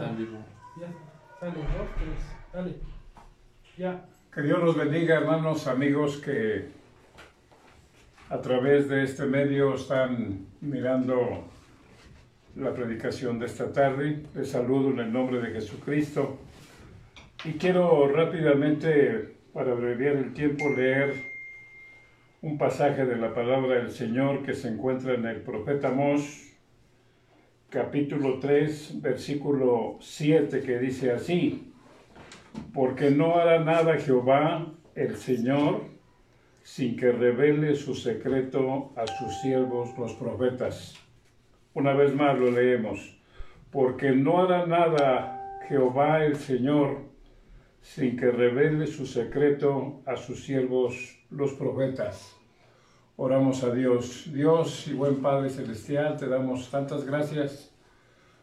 está en vivo. Ya, dos, tres, dale. Ya. Que Dios los bendiga, hermanos, amigos que a través de este medio están mirando la predicación de esta tarde. Les saludo en el nombre de Jesucristo. Y quiero rápidamente, para abreviar el tiempo, leer un pasaje de la palabra del Señor que se encuentra en el profeta Mos, capítulo 3, versículo 7, que dice así, porque no hará nada Jehová el Señor sin que revele su secreto a sus siervos los profetas. Una vez más lo leemos, porque no hará nada Jehová el Señor sin que revele su secreto a sus siervos los profetas. Oramos a Dios. Dios y buen Padre Celestial, te damos tantas gracias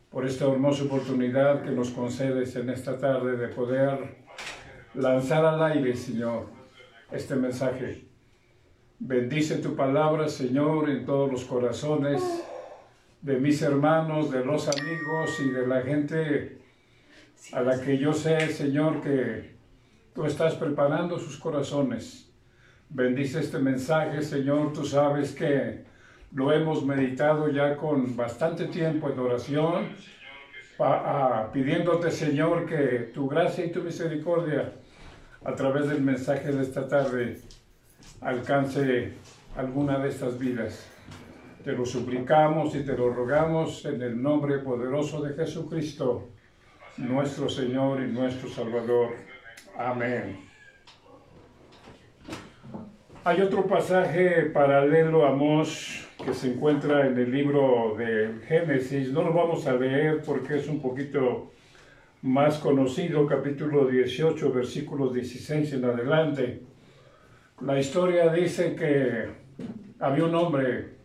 por esta hermosa oportunidad que nos concedes en esta tarde de poder lanzar al aire, Señor, este mensaje. Bendice tu palabra, Señor, en todos los corazones de mis hermanos, de los amigos y de la gente a la que yo sé, Señor, que tú estás preparando sus corazones. Bendice este mensaje, Señor. Tú sabes que lo hemos meditado ya con bastante tiempo en oración, pidiéndote, Señor, que tu gracia y tu misericordia a través del mensaje de esta tarde alcance alguna de estas vidas. Te lo suplicamos y te lo rogamos en el nombre poderoso de Jesucristo nuestro Señor y nuestro Salvador. Amén. Hay otro pasaje paralelo a Mos que se encuentra en el libro de Génesis. No lo vamos a leer porque es un poquito más conocido, capítulo 18, versículos 16 en adelante. La historia dice que había un hombre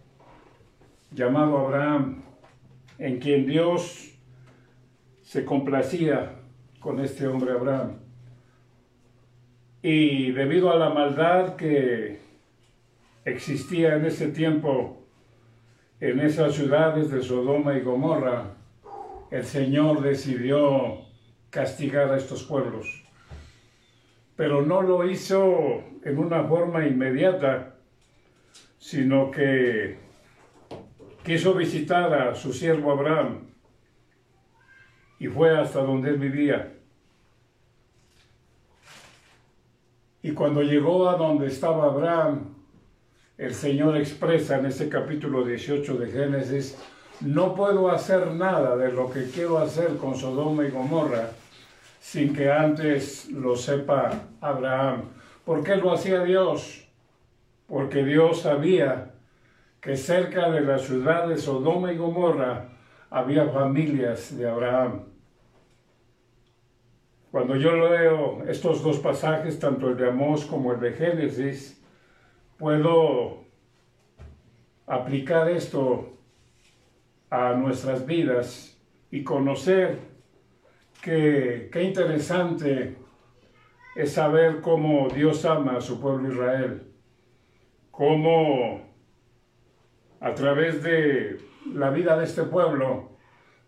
llamado Abraham en quien Dios se complacía con este hombre Abraham. Y debido a la maldad que existía en ese tiempo en esas ciudades de Sodoma y Gomorra, el Señor decidió castigar a estos pueblos. Pero no lo hizo en una forma inmediata, sino que quiso visitar a su siervo Abraham y fue hasta donde él vivía. Y cuando llegó a donde estaba Abraham, el Señor expresa en ese capítulo 18 de Génesis, no puedo hacer nada de lo que quiero hacer con Sodoma y Gomorra sin que antes lo sepa Abraham. ¿Por qué lo hacía Dios? Porque Dios sabía que cerca de la ciudad de Sodoma y Gomorra había familias de Abraham. Cuando yo leo estos dos pasajes, tanto el de Amós como el de Génesis, puedo aplicar esto a nuestras vidas y conocer que qué interesante es saber cómo Dios ama a su pueblo Israel, cómo a través de la vida de este pueblo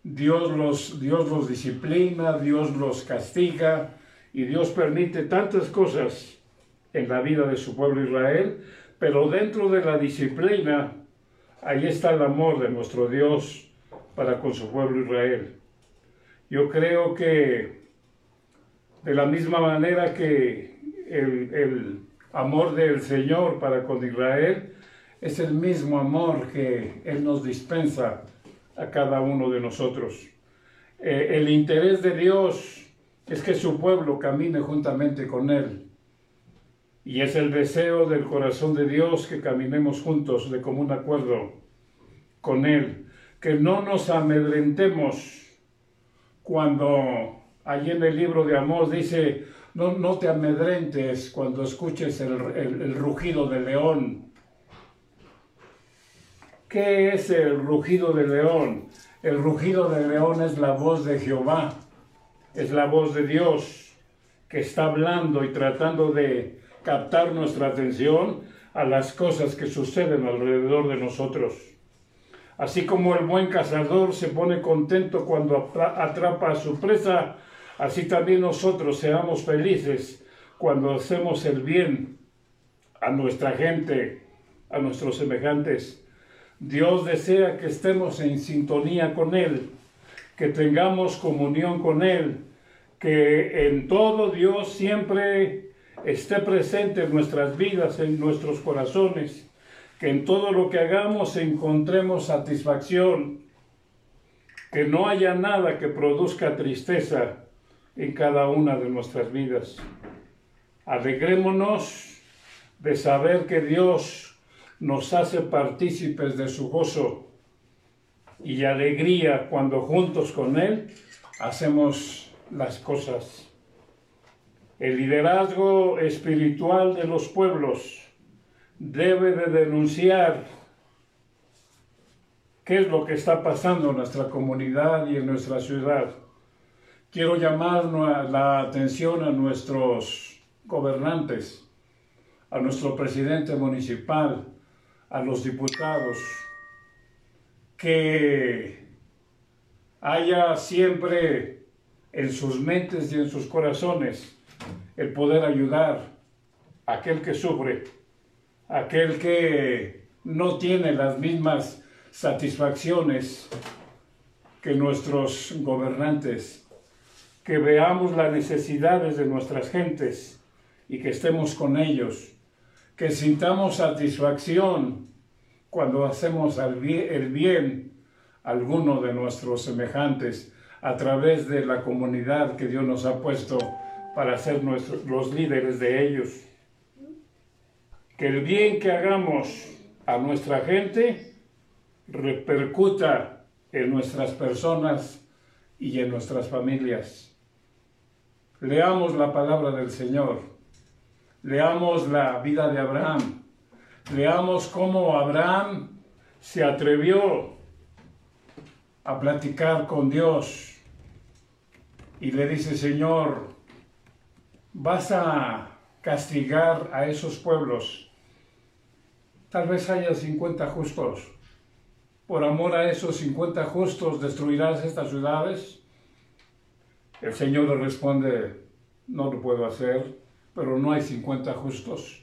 Dios los, Dios los disciplina, Dios los castiga y Dios permite tantas cosas en la vida de su pueblo Israel, pero dentro de la disciplina, ahí está el amor de nuestro Dios para con su pueblo Israel. Yo creo que de la misma manera que el, amor del Señor para con Israel es el mismo amor que Él nos dispensa a cada uno de nosotros. Eh, el interés de Dios es que su pueblo camine juntamente con Él. Y es el deseo del corazón de Dios que caminemos juntos de común acuerdo con Él. Que no nos amedrentemos cuando allí en el libro de Amós dice, no, no te amedrentes cuando escuches el, el rugido del león ¿Qué es el rugido del león? El rugido del león es la voz de Jehová, es la voz de Dios que está hablando y tratando de captar nuestra atención a las cosas que suceden alrededor de nosotros. Así como el buen cazador se pone contento cuando atrapa a su presa, así también nosotros seamos felices cuando hacemos el bien a nuestra gente, a nuestros semejantes. Dios desea que estemos en sintonía con Él, que tengamos comunión con Él, que en todo Dios siempre esté presente en nuestras vidas, en nuestros corazones, que en todo lo que hagamos encontremos satisfacción, que no haya nada que produzca tristeza en cada una de nuestras vidas. Alegrémonos de saber que Dios nos hace partícipes de su gozo y alegría cuando juntos con Él hacemos las cosas. El liderazgo espiritual de los pueblos debe de denunciar qué es lo que está pasando en nuestra comunidad y en nuestra ciudad. Quiero llamar la atención a nuestros gobernantes, a nuestro presidente municipal, a los diputados, que haya siempre en sus mentes y en sus corazones el poder ayudar a aquel que sufre, aquel que no tiene las mismas satisfacciones que nuestros gobernantes, que veamos las necesidades de nuestras gentes y que estemos con ellos, que sintamos satisfacción cuando hacemos el bien a alguno de nuestros semejantes a través de la comunidad que Dios nos ha puesto para ser los líderes de ellos. Que el bien que hagamos a nuestra gente repercuta en nuestras personas y en nuestras familias. Leamos la palabra del Señor. Leamos la vida de Abraham. Leamos cómo Abraham se atrevió a platicar con Dios y le dice, Señor, vas a castigar a esos pueblos. Tal vez haya 50 justos. Por amor a esos 50 justos destruirás estas ciudades. El Señor le responde, no lo puedo hacer, pero no hay 50 justos.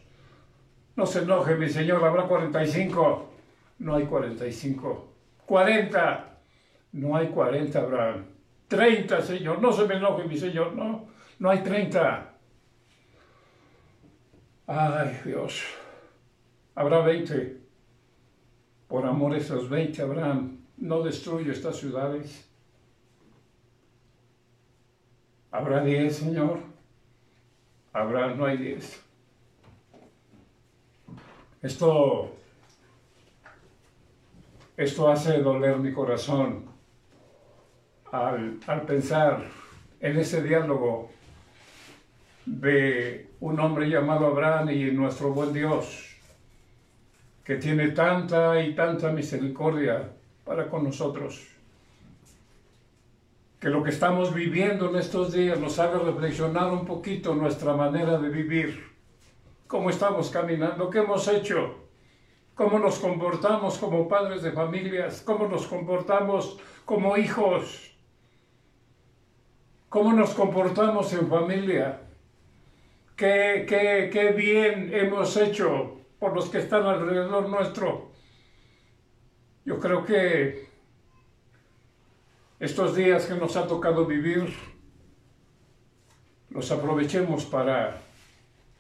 No se enoje, mi Señor, habrá 45. No hay 45. 40. No hay 40, Abraham. 30, Señor. No se me enoje, mi Señor. No, no hay 30. Ay, Dios, habrá 20. Por amor a esos 20, Abraham, no destruye estas ciudades. Habrá 10, Señor. Habrá, no hay 10. Esto, esto hace doler mi corazón al, al pensar en ese diálogo de un hombre llamado Abraham y nuestro buen Dios, que tiene tanta y tanta misericordia para con nosotros. Que lo que estamos viviendo en estos días nos haga reflexionar un poquito nuestra manera de vivir, cómo estamos caminando, qué hemos hecho, cómo nos comportamos como padres de familias, cómo nos comportamos como hijos, cómo nos comportamos en familia qué, bien hemos hecho por los que están alrededor nuestro. Yo creo que estos días que nos ha tocado vivir, los aprovechemos para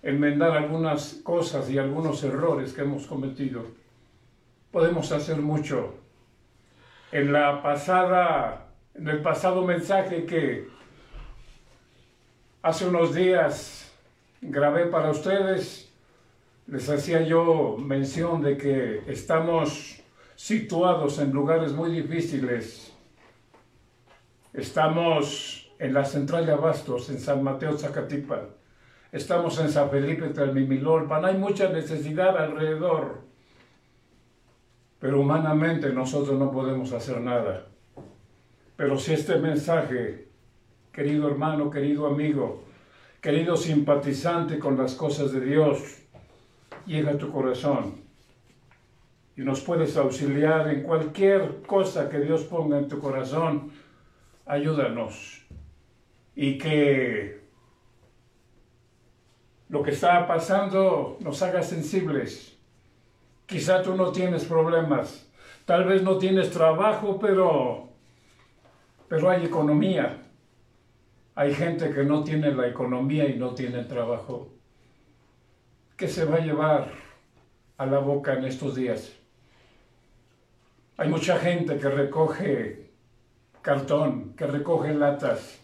enmendar algunas cosas y algunos errores que hemos cometido. Podemos hacer mucho. En la pasada, en el pasado mensaje que hace unos días grabé para ustedes, les hacía yo mención de que estamos situados en lugares muy difíciles. Estamos en la central de Abastos, en San Mateo, Zacatipan. Estamos en San Felipe, Tlalmimilolpan. Hay mucha necesidad alrededor. Pero humanamente nosotros no podemos hacer nada. Pero si este mensaje, querido hermano, querido amigo, querido simpatizante con las cosas de Dios, llega a tu corazón y nos puedes auxiliar en cualquier cosa que Dios ponga en tu corazón. Ayúdanos y que lo que está pasando nos haga sensibles. Quizá tú no tienes problemas, tal vez no tienes trabajo, pero, pero hay economía. Hay gente que no tiene la economía y no tiene trabajo. ¿Qué se va a llevar a la boca en estos días? Hay mucha gente que recoge cartón, que recoge latas.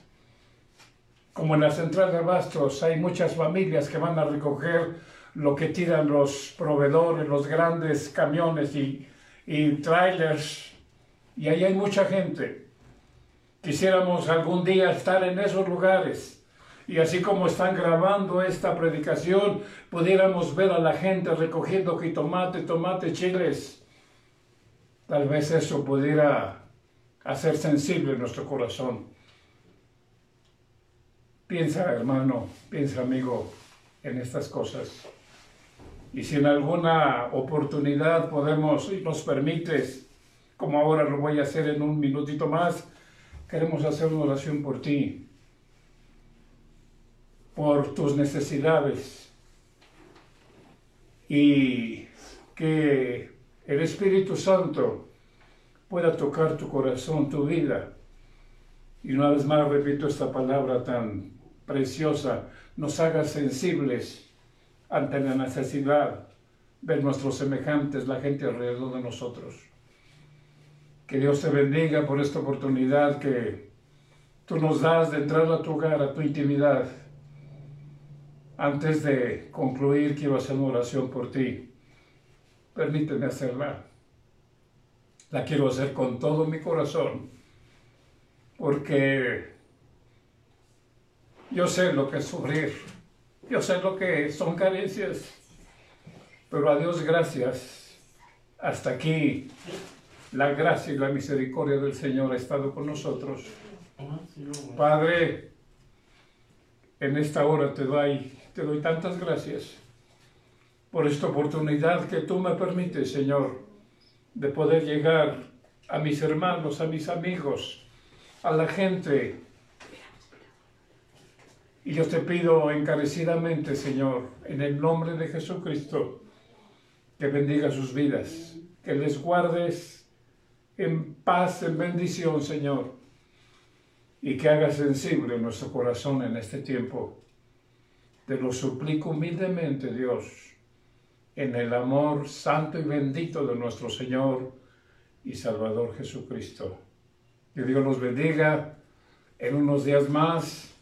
Como en la central de abastos hay muchas familias que van a recoger lo que tiran los proveedores, los grandes camiones y, y trailers. Y ahí hay mucha gente. Quisiéramos algún día estar en esos lugares. Y así como están grabando esta predicación, pudiéramos ver a la gente recogiendo jitomate, tomate, chiles. Tal vez eso pudiera hacer sensible nuestro corazón. Piensa, hermano, piensa, amigo, en estas cosas. Y si en alguna oportunidad podemos y nos permites, como ahora lo voy a hacer en un minutito más, queremos hacer una oración por ti, por tus necesidades y que el Espíritu Santo pueda tocar tu corazón, tu vida. Y una vez más repito esta palabra tan preciosa, nos haga sensibles ante la necesidad de nuestros semejantes, la gente alrededor de nosotros. Que Dios te bendiga por esta oportunidad que tú nos das de entrar a tu hogar, a tu intimidad. Antes de concluir, quiero hacer una oración por ti. Permíteme hacerla. La quiero hacer con todo mi corazón, porque yo sé lo que es sufrir, yo sé lo que son carencias, pero a Dios gracias. Hasta aquí la gracia y la misericordia del Señor ha estado con nosotros. Padre, en esta hora te doy, te doy tantas gracias por esta oportunidad que tú me permites, Señor, de poder llegar a mis hermanos, a mis amigos, a la gente. Y yo te pido encarecidamente, Señor, en el nombre de Jesucristo, que bendiga sus vidas, que les guardes en paz, en bendición, Señor, y que haga sensible nuestro corazón en este tiempo. Te lo suplico humildemente, Dios, en el amor santo y bendito de nuestro Señor y Salvador Jesucristo. Que Dios los bendiga. En unos días más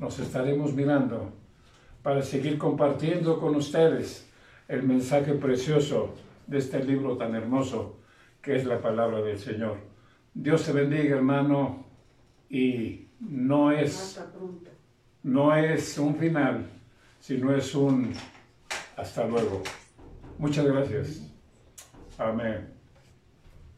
nos estaremos mirando para seguir compartiendo con ustedes el mensaje precioso de este libro tan hermoso que es la palabra del Señor. Dios te bendiga, hermano, y no es, no es un final, sino es un hasta luego. Muchas gracias. Amén.